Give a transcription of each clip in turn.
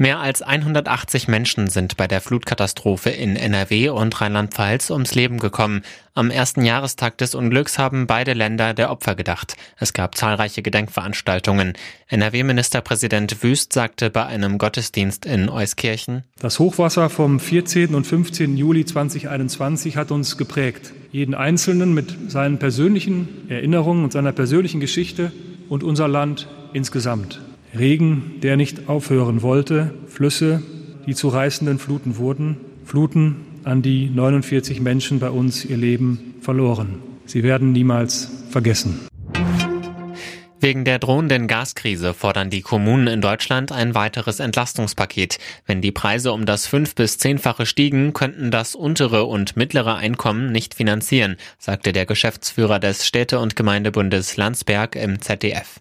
Mehr als 180 Menschen sind bei der Flutkatastrophe in NRW und Rheinland-Pfalz ums Leben gekommen. Am ersten Jahrestag des Unglücks haben beide Länder der Opfer gedacht. Es gab zahlreiche Gedenkveranstaltungen. NRW-Ministerpräsident Wüst sagte bei einem Gottesdienst in Euskirchen, Das Hochwasser vom 14. und 15. Juli 2021 hat uns geprägt. Jeden Einzelnen mit seinen persönlichen Erinnerungen und seiner persönlichen Geschichte und unser Land insgesamt. Regen, der nicht aufhören wollte, Flüsse, die zu reißenden Fluten wurden, Fluten, an die 49 Menschen bei uns ihr Leben verloren. Sie werden niemals vergessen. Wegen der drohenden Gaskrise fordern die Kommunen in Deutschland ein weiteres Entlastungspaket. Wenn die Preise um das fünf- bis zehnfache stiegen, könnten das untere und mittlere Einkommen nicht finanzieren, sagte der Geschäftsführer des Städte- und Gemeindebundes Landsberg im ZDF.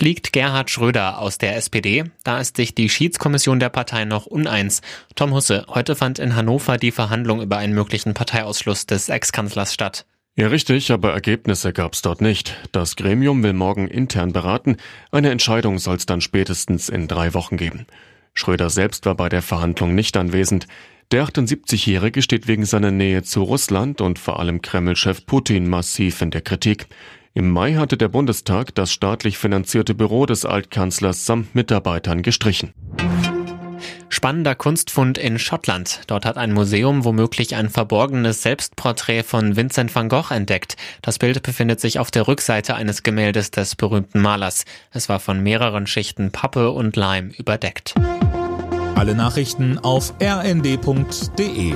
Fliegt Gerhard Schröder aus der SPD? Da ist sich die Schiedskommission der Partei noch uneins. Tom Husse, heute fand in Hannover die Verhandlung über einen möglichen Parteiausschluss des Ex-Kanzlers statt. Ja, richtig, aber Ergebnisse gab's dort nicht. Das Gremium will morgen intern beraten. Eine Entscheidung soll es dann spätestens in drei Wochen geben. Schröder selbst war bei der Verhandlung nicht anwesend. Der 78-Jährige steht wegen seiner Nähe zu Russland und vor allem Kreml-Chef Putin massiv in der Kritik. Im Mai hatte der Bundestag das staatlich finanzierte Büro des Altkanzlers samt Mitarbeitern gestrichen. Spannender Kunstfund in Schottland. Dort hat ein Museum womöglich ein verborgenes Selbstporträt von Vincent van Gogh entdeckt. Das Bild befindet sich auf der Rückseite eines Gemäldes des berühmten Malers. Es war von mehreren Schichten Pappe und Leim überdeckt. Alle Nachrichten auf rnd.de